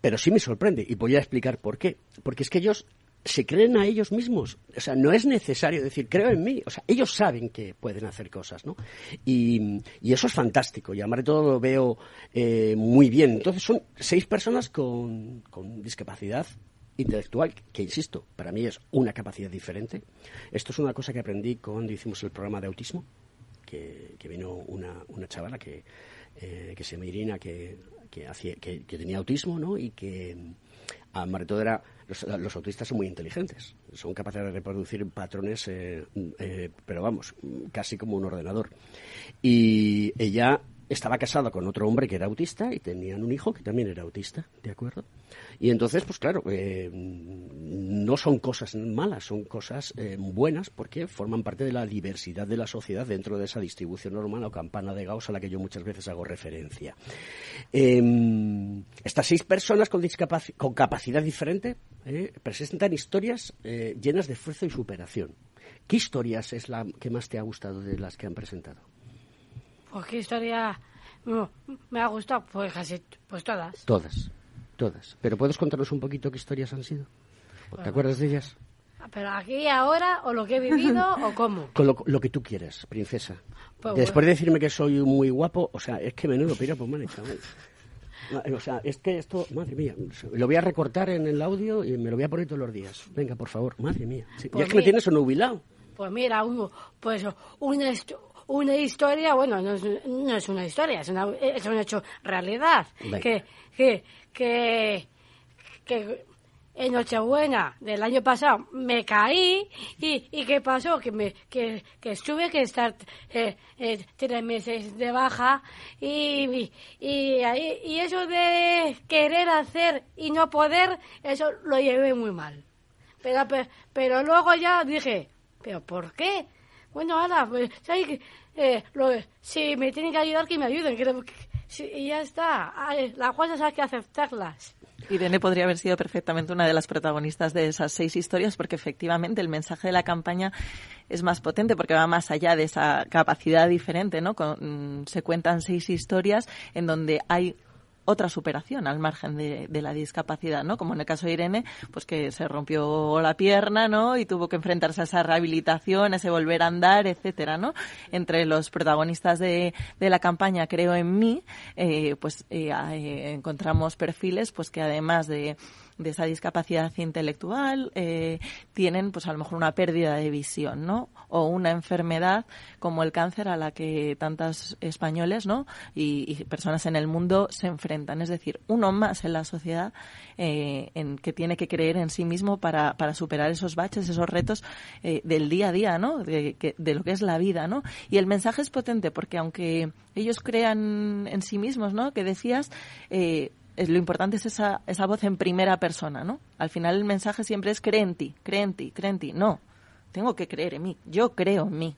pero sí me sorprende. Y voy a explicar por qué. Porque es que ellos se creen a ellos mismos. O sea, no es necesario decir, creo en mí. O sea, ellos saben que pueden hacer cosas, ¿no? Y, eso es fantástico. Y además de todo lo veo eh, muy bien. Entonces son seis personas con, con discapacidad intelectual, que insisto, para mí es una capacidad diferente. Esto es una cosa que aprendí cuando hicimos el programa de autismo, que, vino una, una chavala que, eh, que se llama Irina, que, que tenía autismo, ¿no? Y que, de todo, era, los, los autistas son muy inteligentes, son capaces de reproducir patrones, eh, eh, pero vamos, casi como un ordenador. Y ella estaba casada con otro hombre que era autista y tenían un hijo que también era autista, ¿de acuerdo? Y entonces, pues claro, eh, no son cosas malas, son cosas eh, buenas porque forman parte de la diversidad de la sociedad dentro de esa distribución normal o campana de Gauss a la que yo muchas veces hago referencia. Eh, estas seis personas con, con capacidad diferente eh, presentan historias llenas de fuerza y superación. ¿Qué historias es la que más te ha gustado de las que han presentado? Pues qué historia mm, me ha gustado, pues casi, pues todas. Todas, todas. ¿Pero puedes contarnos un poquito qué historias han sido? ¿Te Bueno. acuerdas de ellas? Pero aquí ahora, o lo que he vivido, [LAUGHS] o cómo. Con lo, lo que tú quieras, princesa. Pues Después de decirme que soy muy guapo, o sea, es que menudo piropo me han hecho. O sea, es que esto, madre mía, lo voy a recortar en el audio y me lo voy a poner todos los días. Venga, por favor, madre mía. Sí, Pues ya es que me tienes nubilado. Pues mira, uno, pues hist- una historia, bueno, no es, no es una historia, es, una, es un hecho realidad. Venga. Que, que, que, que en Nochebuena del año pasado me caí y, y ¿qué pasó? Que, me, que, que tuve que estar eh, eh, tres meses de baja y, y, ahí- y eso de querer hacer y no poder, eso lo llevé muy mal. Pero, pe- pero luego ya dije, ¿pero por qué? Bueno, ahora, pues, ¿sabes? Eh, lo- si me tienen que ayudar, que me ayuden. Que, que- sí, y ya está. Ay, Las cosas hay que aceptarlas. Irene podría haber sido perfectamente una de las protagonistas de esas seis historias porque efectivamente el mensaje de la campaña es más potente porque va más allá de esa capacidad diferente, ¿no? Con- mm, se cuentan seis historias en donde hay otra superación al margen de, la discapacidad, ¿no? Como en el caso de Irene, pues que se rompió la pierna, ¿no? Y tuvo que enfrentarse a esa rehabilitación, ese volver a andar, etcétera, ¿no? Entre los protagonistas de, de la campaña Creo en mí, eh, pues eh, eh, encontramos perfiles, pues que además de de esa discapacidad intelectual eh, tienen pues a lo mejor una pérdida de visión, ¿no? O una enfermedad como el cáncer a la que tantos españoles, ¿no? Y, y personas en el mundo se enfrentan. Es decir, uno más en la sociedad eh, en que tiene que creer en sí mismo para, para superar esos baches, esos retos eh, del día a día, ¿no? De, que- de lo que es la vida, ¿no? Y el mensaje es potente porque aunque ellos crean en sí mismos, ¿no? Que decías, eh, lo importante es esa, esa voz en primera persona, ¿no? Al final el mensaje siempre es cree en ti, cree en ti, cree en ti. No, tengo que creer en mí, yo creo en mí.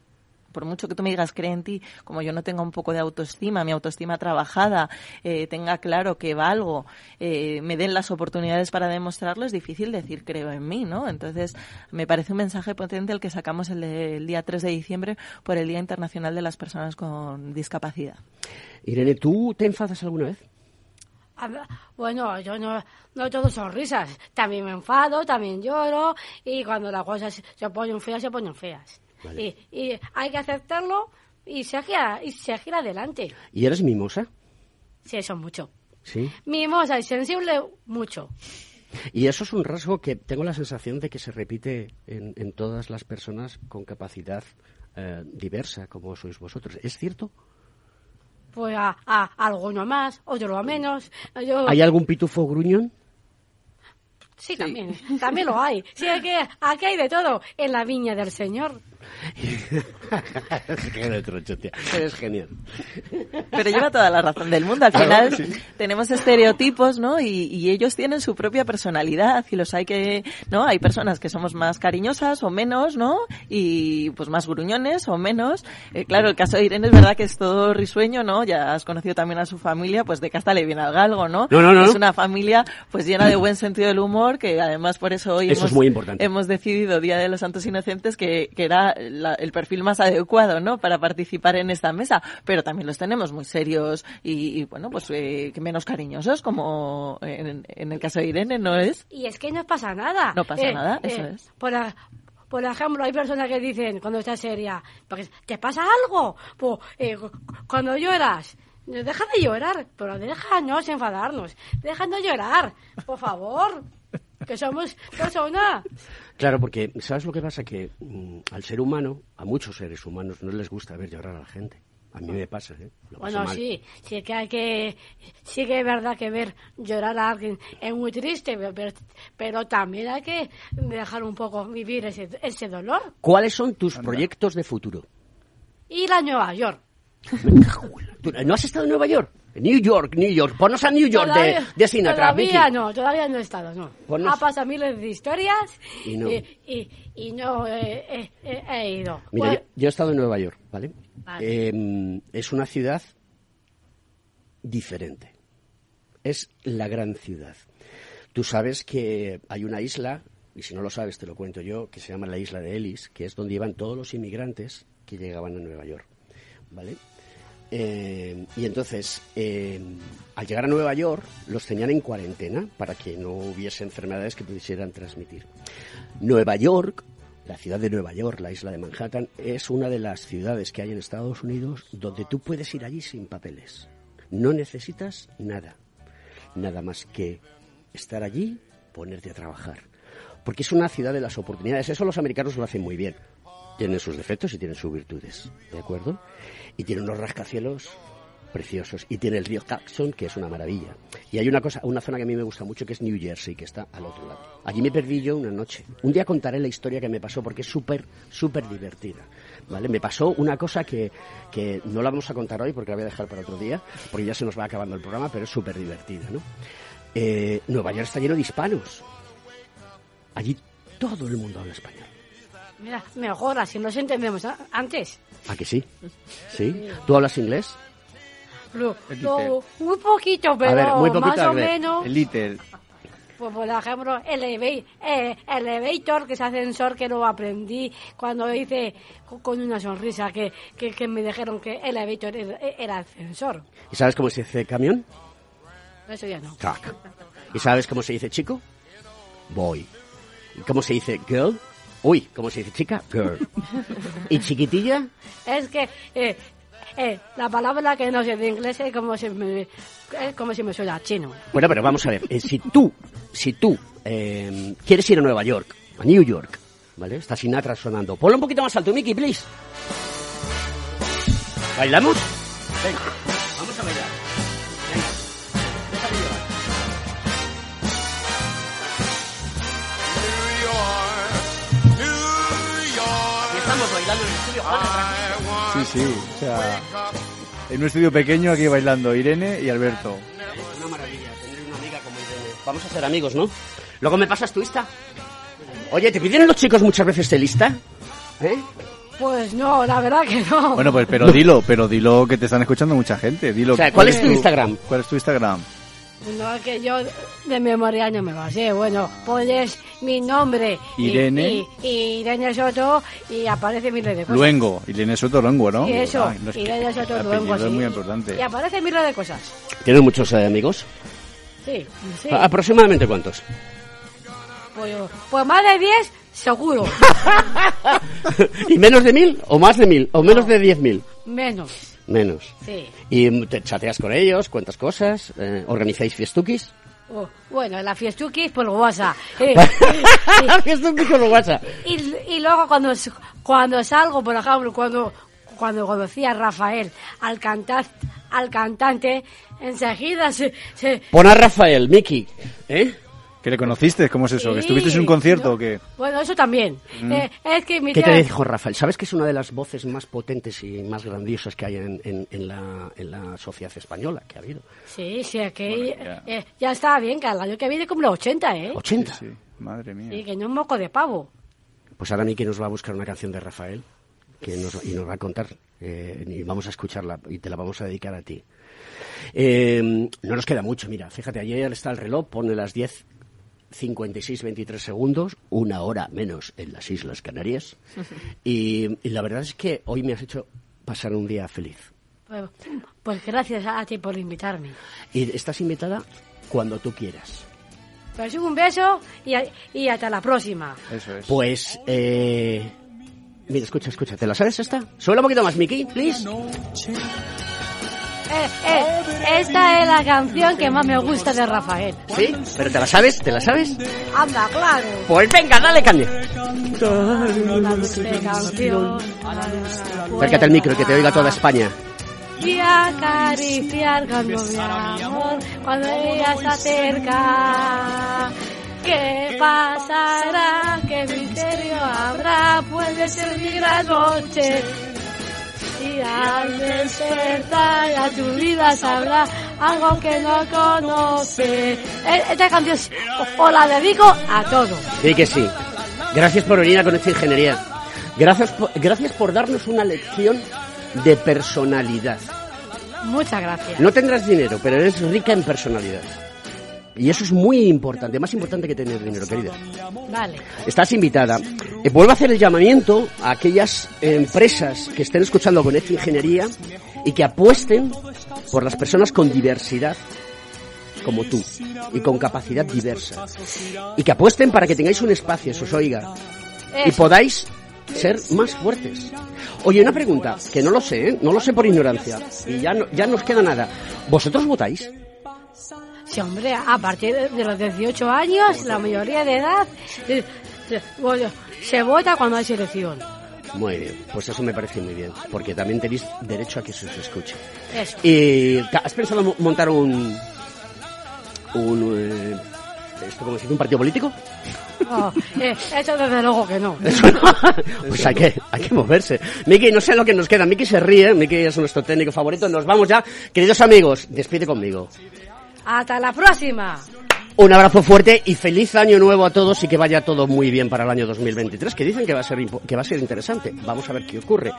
Por mucho que tú me digas cree en ti, como yo no tenga un poco de autoestima, mi autoestima trabajada, eh, tenga claro que valgo, eh, me den las oportunidades para demostrarlo, es difícil decir creo en mí, ¿no? Entonces, me parece un mensaje potente el que sacamos el, de- el día 3 de diciembre por el Día Internacional de las Personas con Discapacidad. Irene, ¿tú te enfadas alguna vez? Bueno, yo no, no todo son risas. También me enfado, también lloro y cuando las cosas se ponen feas, se ponen feas. Vale. Y, y hay que aceptarlo y seguir, y seguir adelante. ¿Y eres mimosa? Sí, eso es mucho. Sí. Mimosa y sensible, mucho. Y eso es un rasgo que tengo la sensación de que se repite en, en todas las personas con capacidad eh, diversa, como sois vosotros. ¿Es cierto? Pues a, a alguno más, otro menos. Yo, ¿Hay algún pitufo gruñón? Sí, también, también lo hay. Sí, aquí, aquí hay de todo en la viña del Señor. [LAUGHS] Qué retro, tía. Eres genial. Pero lleva toda la razón del mundo. Al final sí. tenemos estereotipos, ¿no? Y, y ellos tienen su propia personalidad y los hay que, ¿no? Hay personas que somos más cariñosas o menos, ¿no? Y pues más gruñones o menos. Eh, claro, el caso de Irene es verdad que es todo risueño, ¿no? Ya has conocido también a su familia, pues de que hasta le viene al galgo, ¿no? No, no, no. Es una familia pues llena de buen sentido del humor que además por eso hoy Eso hemos, es muy importante. hemos decidido Día de los Santos Inocentes que, que era la- el perfil más adecuado, ¿no? Para participar en esta mesa. Pero también los tenemos muy serios y, y, bueno, pues eh, menos cariñosos, como en, en el caso de Irene, ¿no es? Y es que no pasa nada. No pasa nada, eso es. Por, a- por ejemplo, hay personas que dicen cuando estás seria, ¿te pasa algo? Pues eh, cu- cuando lloras, deja de llorar, pero déjanos enfadarnos, deja de llorar, por favor, que somos personas. Claro, porque ¿sabes lo que pasa? Que mm, al ser humano, a muchos seres humanos, no les gusta ver llorar a la gente. A mí me pasa, ¿eh? Lo Bueno, mal. sí, sí que hay que, sí que es verdad que ver llorar a alguien es muy triste, pero, pero también hay que dejar un poco vivir ese, ese dolor. ¿Cuáles son tus proyectos de futuro? Ir a Nueva York. ¿Tú- ¿No has estado en Nueva York? New York, New York. Ponnos a New York de, Todavía- de Sinatra, Todavía Vicky. no, todavía no he estado, no. Ponnos- Ha pasado miles de historias Y no. y, y- y no he, ido. Mira, Pues- yo, yo he estado en Nueva York, ¿vale? Vale. Eh, es una ciudad diferente. Es la gran ciudad. Tú sabes que hay una isla, y si no lo sabes te lo cuento yo, que se llama la isla de Ellis, que es donde iban todos los inmigrantes que llegaban a Nueva York, ¿vale? Eh, y entonces, eh, al llegar a Nueva York, los tenían en cuarentena para que no hubiese enfermedades que pudieran transmitir. Nueva York, la ciudad de Nueva York, la isla de Manhattan, es una de las ciudades que hay en Estados Unidos donde tú puedes ir allí sin papeles. No necesitas nada, nada más que estar allí, ponerte a trabajar. Porque es una ciudad de las oportunidades. Eso los americanos lo hacen muy bien. Tienen sus defectos y tienen sus virtudes, ¿de acuerdo? Y tienen unos rascacielos preciosos. Y tiene el río Jackson, que es una maravilla. Y hay una cosa, una zona que a mí me gusta mucho, que es New Jersey, que está al otro lado. Allí me perdí yo una noche. Un día contaré la historia que me pasó, porque es súper, súper divertida. ¿Vale? Me pasó una cosa que, que no la vamos a contar hoy, porque la voy a dejar para otro día, porque ya se nos va acabando el programa, pero es súper divertida, ¿no? Eh, Nueva York está lleno de hispanos. Allí todo el mundo habla español. Mira, mejor, así nos entendemos a- antes. ¿A que sí? ¿Sí? ¿Tú hablas inglés? Lo- muy poquito, pero ver, muy poquito, más o menos. Liter. Pues, por ejemplo, eleva- eh, elevator, que es ascensor, que lo aprendí cuando hice co- con una sonrisa, que, que, que me dijeron que elevator era, era ascensor. ¿Y sabes cómo se dice camión? Eso ya no. Truck. ¿Y sabes cómo se dice chico? Boy. ¿Y cómo se dice girl? Uy, ¿cómo se dice chica? Girl. ¿Y chiquitilla? Es que eh, eh, la palabra que no sé de inglés es como si me, es como si me suena chino. Bueno, pero vamos a ver, eh, si tú, si tú eh, quieres ir a Nueva York, a New York, ¿vale? Está Sinatra sonando. Ponlo un poquito más alto, Mickey, please. ¿Bailamos? Venga, Sí, sí, o sea, en un estudio pequeño aquí bailando Irene y Alberto. Una maravilla tener una amiga como Irene. Vamos a ser amigos, ¿no? Luego me pasas tu lista. Oye, ¿te piden los chicos muchas veces de lista? ¿Eh? Pues no, la verdad que no. Bueno, pues pero dilo, pero dilo que te están escuchando mucha gente. Dilo. O sea, ¿cuál es tu Instagram? ¿Cuál es tu Instagram? No, es que yo de memoria no me lo sé. Bueno, pones mi nombre. Irene. Y, y Irene Soto y aparece miles de cosas. Luengo, Irene Soto Luengo, ¿no? Y eso, Ay, no es Irene Soto Luengo, es sí. muy importante. Y aparece miles de cosas. ¿Tienes muchos eh, amigos? Sí, sí. ¿Aproximadamente cuántos? Pues, pues más de 10, seguro. [LAUGHS] ¿Y menos de mil? ¿O más de mil? ¿O menos de diez mil? Menos, Menos. sí. ¿Y te chateas con ellos? ¿Cuentas cosas? Eh, ¿Organizáis fiestuquis? Oh, bueno, la fiestuki por WhatsApp. [LAUGHS] [LAUGHS] Eh, Fiestuquis por WhatsApp. y, y luego cuando, cuando salgo, por ejemplo, cuando, cuando conocí a Rafael, al, cantar, al cantante, enseguida se... se Pon a Rafael, Miki. ¿Eh? ¿Que le conociste? ¿Cómo es eso? ¿Que Sí, estuviste en un concierto o qué? bueno, eso también. Mm. Eh, es que mi ¿Qué te dijo Rafael? ¿Sabes que es una de las voces más potentes y más grandiosas que hay en, en- en la, en la sociedad española que ha habido? Sí, sí, es que eh, ya está bien, que al año que viene cumple 80, ¿eh? 80. Sí, madre mía. Y que no es moco de pavo. Pues ahora Miki nos va a buscar una canción de Rafael que nos, y nos va a contar. eh, y vamos a escucarla y te la vamos a dedicar a ti. Eh, no nos queda mucho, mira, fíjate, ayer está el reloj, pone las 10, 56, 23 segundos, una hora menos en las Islas Canarias. [LAUGHS] Y, y la verdad es que hoy me has hecho pasar un día feliz. Pues, pues gracias a ti por invitarme. Y estás invitada cuando tú quieras. Pues un beso y, a- y hasta la próxima. Eso es. Pues, eh... Mira, escucha, escucha, ¿te la sabes esta? Suena un poquito más, Miki, please. Eh, eh, esta es la canción que más me gusta de Rafael. ¿Sí? ¿Pero te la sabes? ¿Te la sabes? Anda, claro. Pues venga, dale canción. Acércate al micro, que te oiga toda España. Y acariciar cuando mi amor, cuando ella se acerca. ¿Qué pasará? ¿Qué misterio habrá? Puede ser mi gran noche. Y al despertar a tu vida sabrá algo que no conoce. Eh, Esta canción os la dedico a todos. Sí que sí. Gracias por venir a Conexión Ingeniería. Gracias por, gracias por darnos una lección de personalidad. Muchas gracias. No tendrás dinero, pero eres rica en personalidad. Y eso es muy importante, más importante que tener dinero, querida. Vale. Estás invitada. Eh, vuelvo a hacer el llamamiento a aquellas empresas que estén escuchando con esta ingeniería y que apuesten por las personas con diversidad como tú y con capacidad diversa. Y que apuesten para que tengáis un espacio, se os oiga, y Eso. podáis ser más fuertes. Oye, una pregunta, que no lo sé, ¿eh? no lo sé por ignorancia, y ya no, ya nos queda nada. ¿Vosotros votáis? Sí, hombre, a partir de los 18 años, la mayoría de edad, eh, se vota cuando hay selección. Muy bien, pues eso me parece muy bien, porque también tenéis derecho a que se os escuche. Eso. ¿Y has pensado mo- montar un... un... eh, esto como si un partido político? Oh, eh, eso desde luego que no. [LAUGHS] Pues hay que, hay que moverse. Miki, no sé lo que nos queda. Miki se ríe, Miki es nuestro técnico favorito. Nos vamos ya. Queridos amigos, despide conmigo. Hasta la próxima. Un abrazo fuerte y feliz año nuevo a todos y que vaya todo muy bien para el año 2023, que dicen que va a ser, que va a ser interesante. Vamos a ver qué ocurre.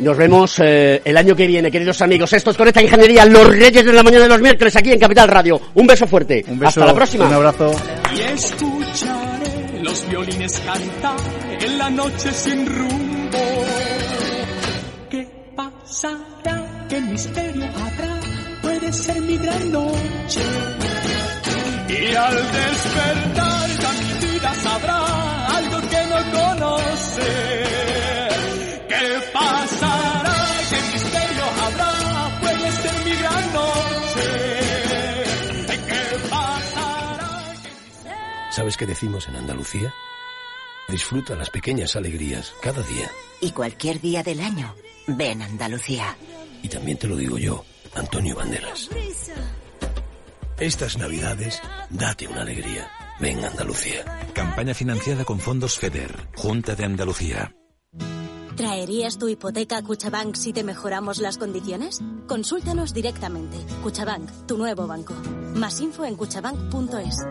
Nos vemos eh, el año que viene, queridos amigos. Esto es Conecta Ingeniería, los Reyes de la Mañana de los miércoles aquí en Capital Radio. Un beso fuerte. Un beso, Hasta la próxima. Un abrazo. Y escucharé los violines cantar en la noche sin rumbo. ¿Qué pasará? ¿Qué misterio habrá? puede ser mi gran noche. Y al despertar la vida sabrá algo que no conoce. ¿Qué pasará? ¿Qué misterio habrá? Puede ser mi gran noche. ¿Qué pasará? ¿Sabes qué decimos en Andalucía? Disfruta las pequeñas alegrías cada día. Y cualquier día del año. Ven Andalucía. Y también te lo digo yo. Antonio Banderas. Estas navidades, date una alegría. Ven Andalucía. Campaña financiada con fondos FEDER, Junta de Andalucía. ¿Traerías tu hipoteca a Cuchabank si te mejoramos las condiciones? Consúltanos directamente. Cuchabank, tu nuevo banco. Más info en cuchabank.es.